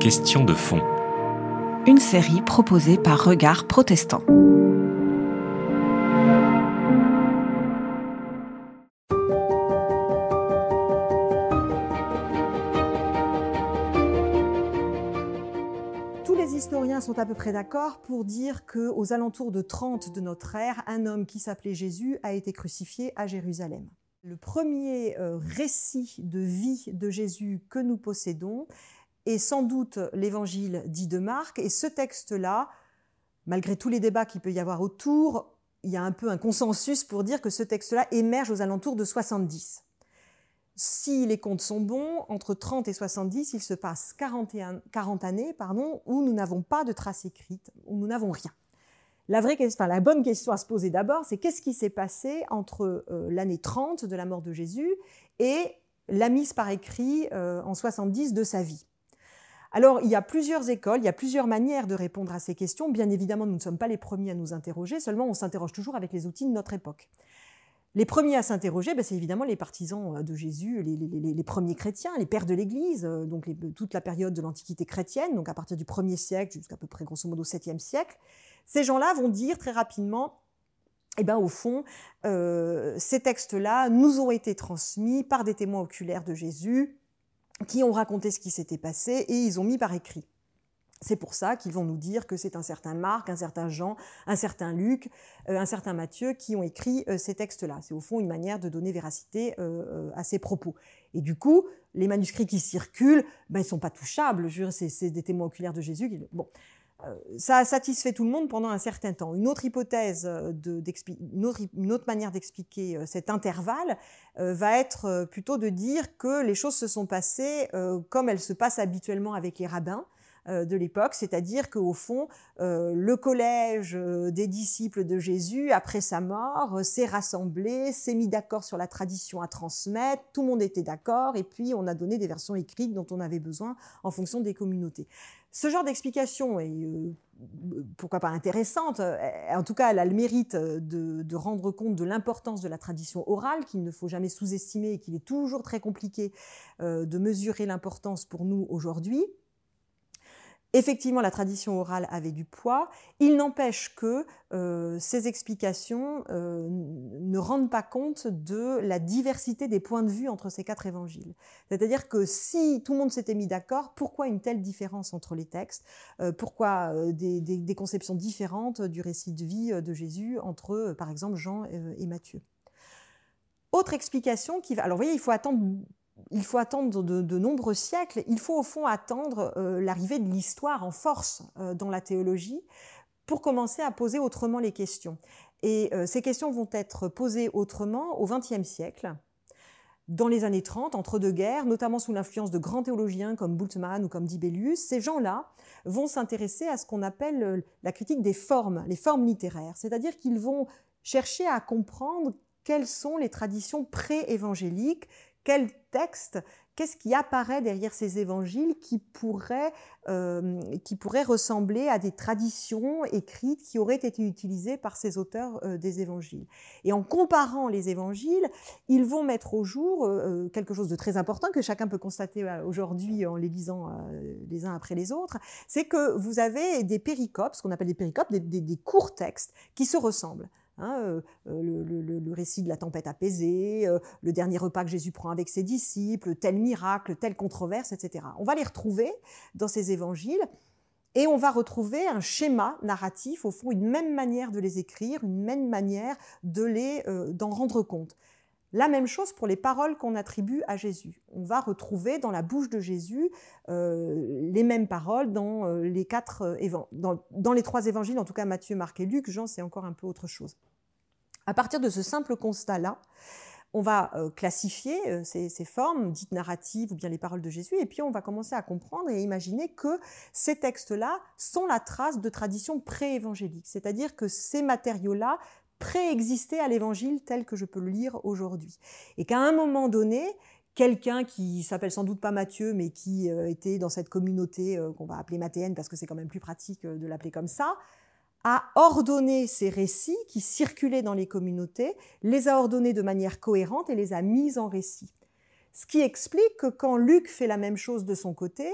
Question de fond. Une série proposée par Regard Protestant. Tous les historiens sont à peu près d'accord pour dire que, aux alentours de 30 de notre ère, un homme qui s'appelait Jésus a été crucifié à Jérusalem. Le premier euh, récit de vie de Jésus que nous possédons est sans doute l'évangile dit de Marc. Et ce texte-là, malgré tous les débats qu'il peut y avoir autour, il y a un peu un consensus pour dire que ce texte-là émerge aux alentours de 70. Si les comptes sont bons, entre 30 et 70, il se passe 41, 40 années pardon, où nous n'avons pas de traces écrites, où nous n'avons rien. La, vraie, enfin, la bonne question à se poser d'abord, c'est qu'est-ce qui s'est passé entre euh, l'année 30 de la mort de Jésus et la mise par écrit euh, en 70 de sa vie alors, il y a plusieurs écoles, il y a plusieurs manières de répondre à ces questions. Bien évidemment, nous ne sommes pas les premiers à nous interroger, seulement on s'interroge toujours avec les outils de notre époque. Les premiers à s'interroger, ben, c'est évidemment les partisans euh, de Jésus, les, premiers chrétiens, les pères de l'Église, euh, donc toute la période de l'Antiquité chrétienne, donc à partir du 1er siècle jusqu'à peu près grosso modo 7e siècle. Ces gens-là vont dire très rapidement, eh ben, au fond, euh, ces textes-là nous ont été transmis par des témoins oculaires de Jésus qui ont raconté ce qui s'était passé et ils ont mis par écrit. C'est pour ça qu'ils vont nous dire que c'est un certain Marc, un certain Jean, un certain Luc, euh, un certain Matthieu qui ont écrit euh, ces textes-là. C'est au fond une manière de donner véracité à ces propos. Et du coup, les manuscrits qui circulent, ben, ils sont pas touchables. C'est des témoins oculaires de Jésus. Bon, ça a satisfait tout le monde pendant un certain temps. Une autre hypothèse, de, une, autre, une, autre, manière d'expliquer cet intervalle va être plutôt de dire que les choses se sont passées comme elles se passent habituellement avec les rabbins. Euh, de l'époque, c'est-à-dire qu'au fond, euh, le collège euh, des disciples de Jésus, après sa mort, s'est rassemblé, s'est mis d'accord sur la tradition à transmettre, tout le monde était d'accord, et puis on a donné des versions écrites dont on avait besoin en fonction des communautés. Ce genre d'explication est pourquoi pas intéressante, en tout cas elle a le mérite de, de rendre compte de l'importance de la tradition orale, qu'il ne faut jamais sous-estimer et qu'il est toujours très compliqué de mesurer l'importance pour nous aujourd'hui. Effectivement, la tradition orale avait du poids. Il n'empêche que euh, ces explications euh, ne rendent pas compte de la diversité des points de vue entre ces quatre évangiles. C'est-à-dire que si tout le monde s'était mis d'accord, pourquoi une telle différence entre les textes? Euh, Pourquoi des, des, conceptions différentes du récit de vie de Jésus entre, par exemple, Jean et Matthieu? Autre explication qui va. Alors, vous voyez, il faut attendre il faut attendre de, nombreux siècles, il faut au fond attendre euh, l'arrivée de l'histoire en force euh, dans la théologie pour commencer à poser autrement les questions. Et euh, ces questions vont être posées autrement au XXe siècle, dans les années 30, entre deux guerres, notamment sous l'influence de grands théologiens comme Bultmann ou comme Dibelius. Ces gens-là vont s'intéresser à ce qu'on appelle la critique des formes, les formes littéraires, c'est-à-dire qu'ils vont chercher à comprendre quelles sont les traditions pré-évangéliques quel texte, qu'est-ce qui apparaît derrière ces évangiles qui pourrait, euh, qui pourrait ressembler à des traditions écrites qui auraient été utilisées par ces auteurs euh, des évangiles. Et en comparant les évangiles, ils vont mettre au jour euh, quelque chose de très important que chacun peut constater aujourd'hui en les lisant les uns après les autres, c'est que vous avez des péricopes, ce qu'on appelle des péricopes, des courts textes qui se ressemblent. Hein, euh, euh, le, récit de la tempête apaisée, euh, le dernier repas que Jésus prend avec ses disciples, tel miracle, telle controverse, etc. On va les retrouver dans ces évangiles et on va retrouver un schéma narratif, au fond, une même manière de les écrire, une même manière de les d'en rendre compte. La même chose pour les paroles qu'on attribue à Jésus. On va retrouver dans la bouche de Jésus les mêmes paroles dans les dans, les trois évangiles, en tout cas Matthieu, Marc et Luc. Jean, c'est encore un peu autre chose. À partir de ce simple constat-là, on va euh, classifier euh, ces, formes dites narratives ou bien les paroles de Jésus, et puis on va commencer à comprendre et imaginer que ces textes-là sont la trace de traditions pré-évangéliques, c'est-à-dire que ces matériaux-là préexistaient à l'évangile tel que je peux le lire aujourd'hui. Et qu'à un moment donné, quelqu'un qui s'appelle sans doute pas Matthieu, mais qui euh, était dans cette communauté qu'on va appeler mathéenne parce que c'est quand même plus pratique de l'appeler comme ça, a ordonné ces récits qui circulaient dans les communautés, les a ordonnés de manière cohérente et les a mis en récit. Ce qui explique que quand Luc fait la même chose de son côté,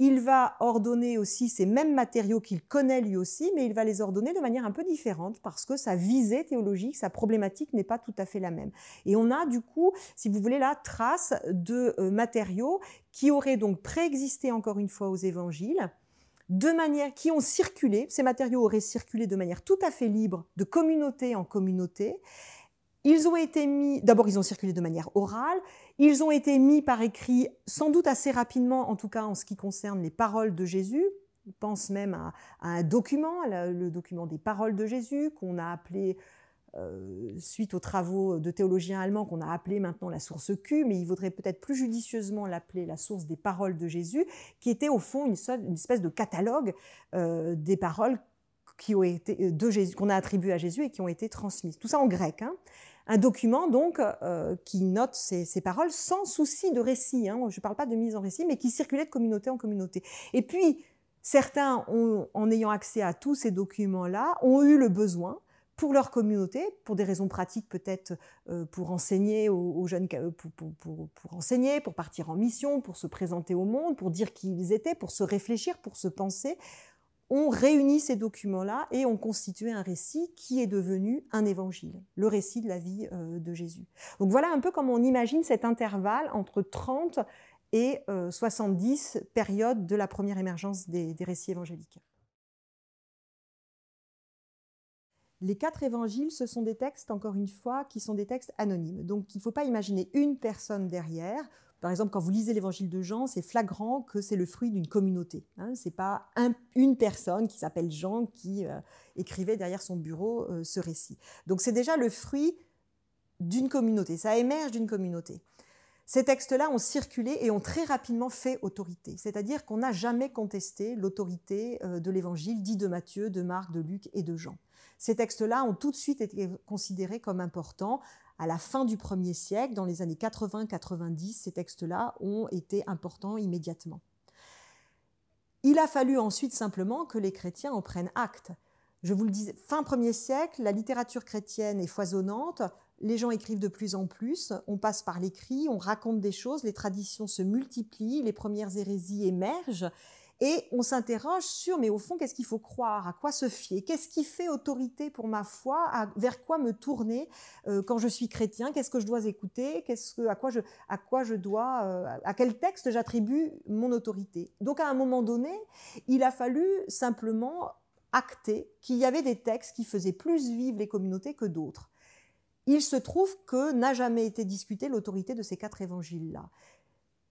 il va ordonner aussi ces mêmes matériaux qu'il connaît lui aussi, mais il va les ordonner de manière un peu différente parce que sa visée théologique, sa problématique n'est pas tout à fait la même. Et on a du coup, si vous voulez, la trace de euh, matériaux qui auraient donc préexisté encore une fois aux évangiles, de manière qui ont circulé, ces matériaux auraient circulé de manière tout à fait libre, de communauté en communauté, ils ont été mis, d'abord ils ont circulé de manière orale, ils ont été mis par écrit sans doute assez rapidement, en tout cas en ce qui concerne les paroles de Jésus. On pense même à, un document, le document des paroles de Jésus, qu'on a appelé, euh, suite aux travaux de théologiens allemands, qu'on a appelé maintenant la source Q, mais il vaudrait peut-être plus judicieusement l'appeler la source des paroles de Jésus, qui était au fond une, espèce de catalogue euh, des paroles qui ont été euh, de Jésus, qu'on a attribuées à Jésus et qui ont été transmises. Tout ça en grec. Hein un document donc qui note ces, paroles sans souci de récit. Hein. Je ne parle pas de mise en récit, mais qui circulait de communauté en communauté. Et puis, certains, en ayant accès à tous ces documents-là, ont eu le besoin pour leur communauté, pour des raisons pratiques peut-être euh, pour enseigner aux, jeunes, euh, pour, pour, enseigner, pour partir en mission, pour se présenter au monde, pour dire qui ils étaient, pour se réfléchir, pour se penser, on réunit ces documents-là et on constitué un récit qui est devenu un évangile, le récit de la vie euh, de Jésus. Donc voilà un peu comment on imagine cet intervalle entre 30 et 70 euh, périodes de la première émergence des récits évangéliques. Les quatre évangiles, ce sont des textes, encore une fois, qui sont des textes anonymes. Donc il ne faut pas imaginer une personne derrière par exemple, quand vous lisez l'évangile de Jean, c'est flagrant que c'est le fruit d'une communauté. Hein. Ce n'est pas une personne qui s'appelle Jean qui euh, écrivait derrière son bureau euh, ce récit. Donc c'est déjà le fruit d'une communauté, ça émerge d'une communauté. Ces textes-là ont circulé et ont très rapidement fait autorité, c'est-à-dire qu'on n'a jamais contesté l'autorité euh, de l'évangile dit de Matthieu, de Marc, de Luc et de Jean. Ces textes-là ont tout de suite été considérés comme importants, à la fin du premier siècle, dans les années 80-90, ces textes-là ont été importants immédiatement. Il a fallu ensuite simplement que les chrétiens en prennent acte. Je vous le dis, fin premier siècle, la littérature chrétienne est foisonnante, les gens écrivent de plus en plus, on passe par l'écrit, on raconte des choses, les traditions se multiplient, les premières hérésies émergent, et on s'interroge sur, mais au fond, qu'est-ce qu'il faut croire? À quoi se fier? Qu'est-ce qui fait autorité pour ma foi? Vers quoi me tourner? Euh, quand je suis chrétien Qu'est-ce que je dois écouter? Qu'est-ce que, à quoi je, à quoi je dois, euh, à quel texte j'attribue mon autorité? Donc, à un moment donné, il a fallu simplement acter qu'il y avait des textes qui faisaient plus vivre les communautés que d'autres. Il se trouve que n'a jamais été discutée l'autorité de ces quatre évangiles-là.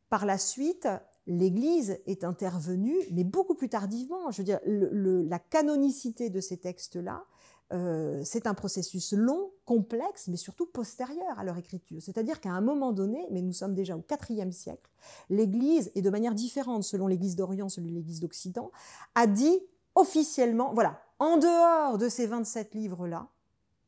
Par la suite, l'Église est intervenue, mais beaucoup plus tardivement. Je veux dire, la canonicité de ces textes-là, euh, c'est un processus long, complexe, mais surtout postérieur à leur écriture. C'est-à-dire qu'à un moment donné, mais nous sommes déjà au IVe siècle, l'Église, et de manière différente selon l'Église d'Orient, selon l'Église d'Occident, a dit officiellement, voilà, en dehors de ces 27 livres-là,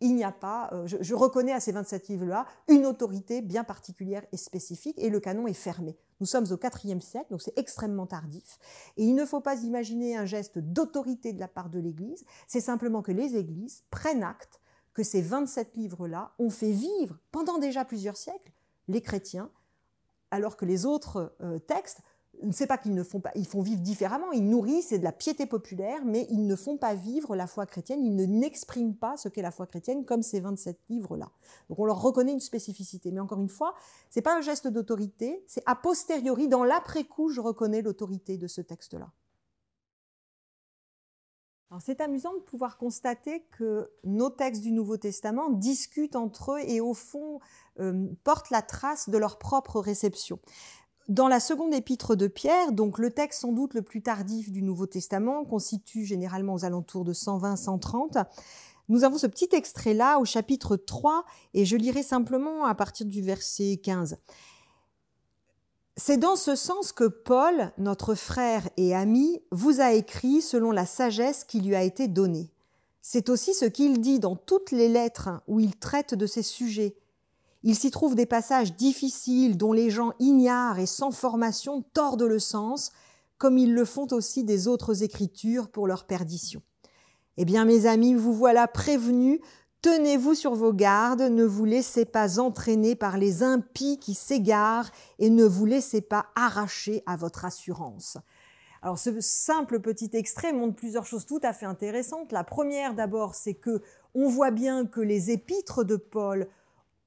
il n'y a pas, euh, je, reconnais à ces 27 livres-là une autorité bien particulière et spécifique, et le canon est fermé. Nous sommes au IVe siècle, donc c'est extrêmement tardif. Et il ne faut pas imaginer un geste d'autorité de la part de l'Église, c'est simplement que les Églises prennent acte que ces 27 livres-là ont fait vivre pendant déjà plusieurs siècles les chrétiens, alors que les autres euh, textes ne sait pas qu'ils ne font pas, ils font vivre différemment, ils nourrissent, c'est de la piété populaire, mais ils ne font pas vivre la foi chrétienne, ils ne n'expriment pas ce qu'est la foi chrétienne comme ces 27 livres-là. Donc on leur reconnaît une spécificité. Mais encore une fois, c'est pas un geste d'autorité, c'est a posteriori, dans l'après-coup, je reconnais l'autorité de ce texte-là. C'est amusant de pouvoir constater que nos textes du Nouveau Testament discutent entre eux et au fond euh, portent la trace de leur propre réception. Dans la seconde épître de Pierre, donc le texte sans doute le plus tardif du Nouveau Testament, constitue généralement aux alentours de 120-130, nous avons ce petit extrait-là au chapitre 3, et je lirai simplement à partir du verset 15. C'est dans ce sens que Paul, notre frère et ami, vous a écrit selon la sagesse qui lui a été donnée. C'est aussi ce qu'il dit dans toutes les lettres où il traite de ces sujets, il s'y trouve des passages difficiles dont les gens ignares et sans formation tordent le sens, comme ils le font aussi des autres écritures pour leur perdition. Eh bien, mes amis, vous voilà prévenus Tenez-vous sur vos gardes, ne vous laissez pas entraîner par les impies qui s'égarent et ne vous laissez pas arracher à votre assurance. Alors ce simple petit extrait montre plusieurs choses tout à fait intéressantes. La première d'abord, c'est que on voit bien que les épîtres de Paul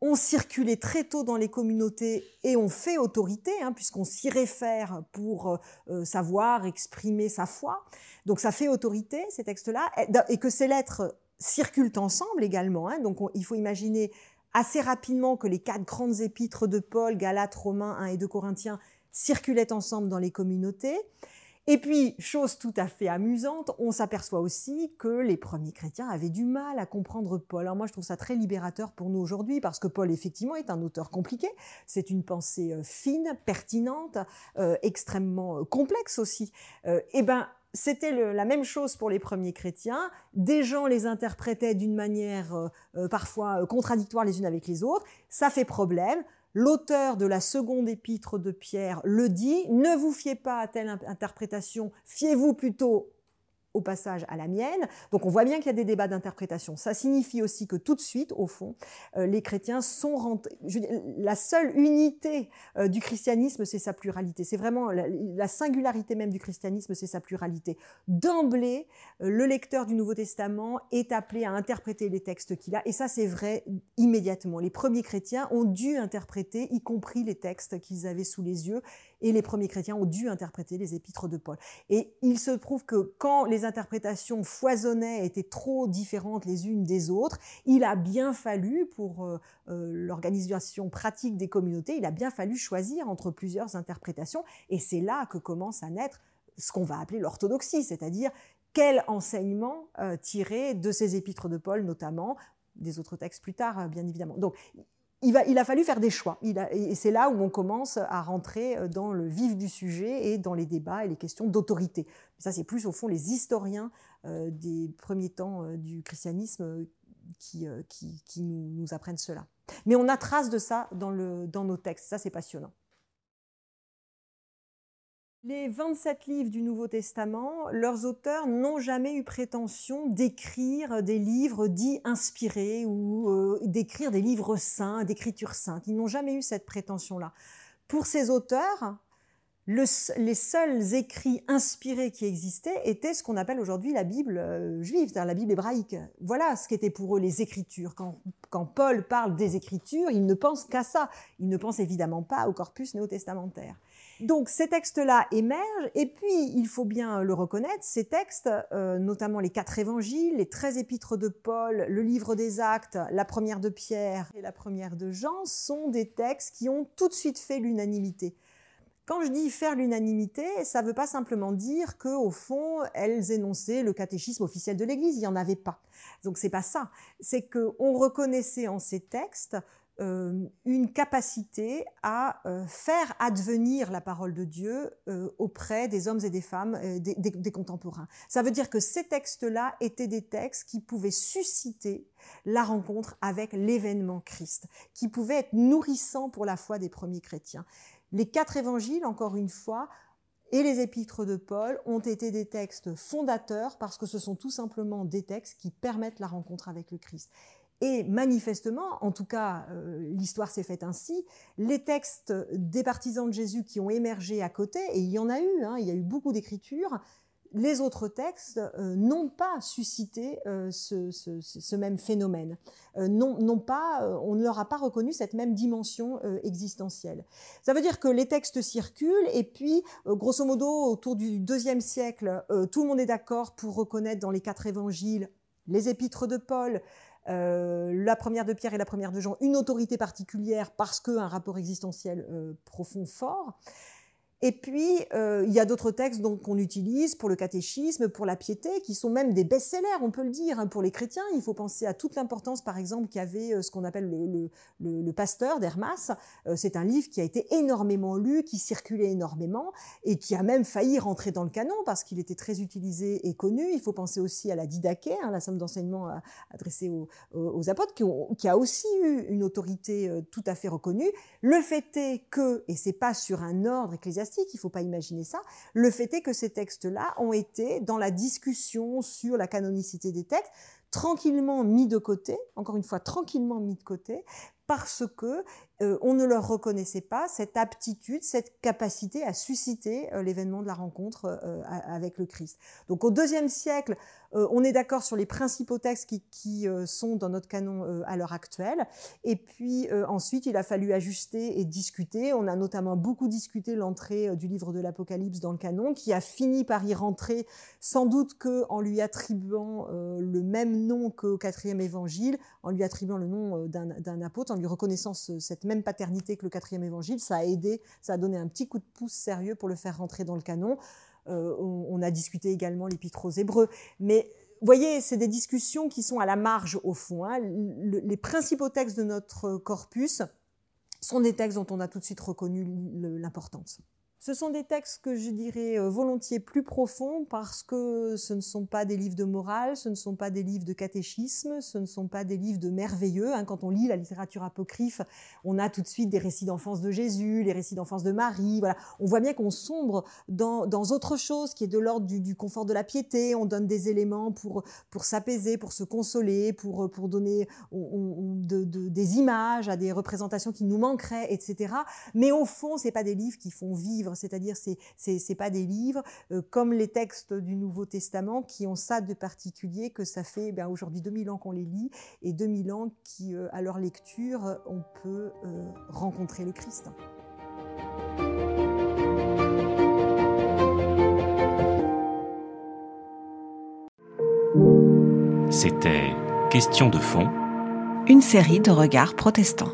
ont circulé très tôt dans les communautés et ont fait autorité, hein, puisqu'on s'y réfère pour euh, savoir exprimer sa foi. Donc ça fait autorité, ces textes-là, et que ces lettres circulent ensemble également. Hein. donc il faut imaginer assez rapidement que les quatre grandes épîtres de Paul, Galates, Romains 1 et 2 Corinthiens, circulaient ensemble dans les communautés. Et puis, chose tout à fait amusante, on s'aperçoit aussi que les premiers chrétiens avaient du mal à comprendre Paul. Alors moi, je trouve ça très libérateur pour nous aujourd'hui, parce que Paul, effectivement, est un auteur compliqué. C'est une pensée euh, fine, pertinente, euh, extrêmement euh, complexe aussi. eh ben, c'était la même chose pour les premiers chrétiens. Des gens les interprétaient d'une manière parfois contradictoire les unes avec les autres. Ça fait problème. L'auteur de la seconde épître de Pierre le dit, ne vous fiez pas à telle interprétation, fiez-vous plutôt au passage à la mienne. Donc on voit bien qu'il y a des débats d'interprétation. Ça signifie aussi que tout de suite, au fond, euh, les chrétiens sont rentrés. la seule unité euh, du christianisme, c'est sa pluralité. C'est vraiment la, singularité même du christianisme, c'est sa pluralité. D'emblée, euh, le lecteur du Nouveau Testament est appelé à interpréter les textes qu'il a, et ça c'est vrai immédiatement. Les premiers chrétiens ont dû interpréter, y compris les textes qu'ils avaient sous les yeux, et les premiers chrétiens ont dû interpréter les épîtres de Paul. Et il se trouve que quand les interprétations foisonnaient, étaient trop différentes les unes des autres, il a bien fallu, pour euh, euh, l'organisation pratique des communautés, il a bien fallu choisir entre plusieurs interprétations, et c'est là que commence à naître ce qu'on va appeler l'orthodoxie, c'est-à-dire quel enseignement euh, tirer de ces épîtres de Paul notamment, des autres textes plus tard, bien évidemment. Donc, il, a fallu faire des choix. et c'est là où on commence à rentrer euh, dans le vif du sujet et dans les débats et les questions d'autorité. Ça, c'est plus au fond les historiens euh, des premiers temps euh, du christianisme qui, nous, apprennent cela. Mais on a trace de ça dans nos textes. Ça, c'est passionnant. Les 27 livres du Nouveau Testament, leurs auteurs n'ont jamais eu prétention d'écrire des livres dits inspirés ou euh, d'écrire des livres saints, d'écriture sainte. Ils n'ont jamais eu cette prétention-là. Pour ces auteurs, les seuls écrits inspirés qui existaient étaient ce qu'on appelle aujourd'hui la Bible euh, juive, c'est-à-dire la Bible hébraïque. Voilà ce qu'étaient pour eux les Écritures. Quand, quand Paul parle des Écritures, il ne pense qu'à ça. Il ne pense évidemment pas au corpus néo-testamentaire. Donc ces textes-là émergent, et puis il faut bien le reconnaître, ces textes, euh, notamment les quatre évangiles, les treize épîtres de Paul, le livre des actes, la première de Pierre et la première de Jean, sont des textes qui ont tout de suite fait l'unanimité. Quand je dis faire l'unanimité, ça ne veut pas simplement dire que, au fond, elles énonçaient le catéchisme officiel de l'Église. Il n'y en avait pas. Donc c'est pas ça. C'est qu'on reconnaissait en ces textes une capacité à euh, faire advenir la parole de Dieu euh, auprès des hommes et des femmes, des, contemporains. Ça veut dire que ces textes-là étaient des textes qui pouvaient susciter la rencontre avec l'événement Christ, qui pouvaient être nourrissants pour la foi des premiers chrétiens. Les quatre évangiles, encore une fois, et les épîtres de Paul ont été des textes fondateurs parce que ce sont tout simplement des textes qui permettent la rencontre avec le Christ. Et manifestement, en tout cas, euh, l'histoire s'est faite ainsi, les textes des partisans de Jésus qui ont émergé à côté, et il y en a eu, hein, il y a eu beaucoup d'écritures, les autres textes euh, n'ont pas suscité euh, ce, même phénomène, non, pas, on ne leur a pas reconnu cette même dimension existentielle. Ça veut dire que les textes circulent et puis, grosso modo, autour du deuxième siècle, tout le monde est d'accord pour reconnaître dans les quatre évangiles les épîtres de Paul, euh, la première de Pierre et la première de Jean, une autorité particulière parce qu'un rapport existentiel euh, profond fort. Et puis, euh, il y a d'autres textes qu'on utilise pour le catéchisme, pour la piété, qui sont même des best-sellers, on peut le dire, hein, pour les chrétiens. Il faut penser à toute l'importance, par exemple, qu'avait euh, ce qu'on appelle le, Pasteur d'Hermas. Euh, c'est un livre qui a été énormément lu, qui circulait énormément, et qui a même failli rentrer dans le canon, parce qu'il était très utilisé et connu. Il faut penser aussi à la Didaché, hein, la somme d'enseignement adressée aux, aux apôtres, qui, qui, a aussi eu une autorité tout à fait reconnue. Le fait est que, et c'est pas sur un ordre ecclésiastique, il ne faut pas imaginer ça. Le fait est que ces textes-là ont été, dans la discussion sur la canonicité des textes, tranquillement mis de côté, encore une fois tranquillement mis de côté, parce que euh, on ne leur reconnaissait pas cette aptitude, cette capacité à susciter euh, l'événement de la rencontre euh, avec le Christ. Donc au deuxième siècle, on est d'accord sur les principaux textes qui, sont dans notre canon à l'heure actuelle. Et puis ensuite, il a fallu ajuster et discuter. On a notamment beaucoup discuté l'entrée du livre de l'Apocalypse dans le canon, qui a fini par y rentrer, sans doute que en lui attribuant le même nom qu'au quatrième évangile, en lui attribuant le nom d'un apôtre, en lui reconnaissant cette même paternité que le quatrième évangile, ça a aidé, ça a donné un petit coup de pouce sérieux pour le faire rentrer dans le canon. Euh, on, a discuté également l'épître aux Hébreux. Mais vous voyez, c'est des discussions qui sont à la marge au fond. Hein. les principaux textes de notre corpus sont des textes dont on a tout de suite reconnu l'importance. Ce sont des textes que je dirais euh, volontiers plus profonds parce que ce ne sont pas des livres de morale, ce ne sont pas des livres de catéchisme, ce ne sont pas des livres de merveilleux. Hein. Quand on lit la littérature apocryphe, on a tout de suite des récits d'enfance de Jésus, les récits d'enfance de Marie. Voilà, on voit bien qu'on sombre dans, dans, autre chose qui est de l'ordre du, confort de la piété. On donne des éléments pour pour s'apaiser, pour se consoler, pour pour donner des images à des représentations qui nous manqueraient, etc. Mais au fond, c'est pas des livres qui font vivre c'est-à-dire c'est c'est pas des livres euh, comme les textes du Nouveau Testament qui ont ça de particulier que ça fait ben, aujourd'hui 2000 ans qu'on les lit et 2000 ans qui euh, à leur lecture on peut euh, rencontrer le Christ. C'était Question de fond. Une série de regards protestants.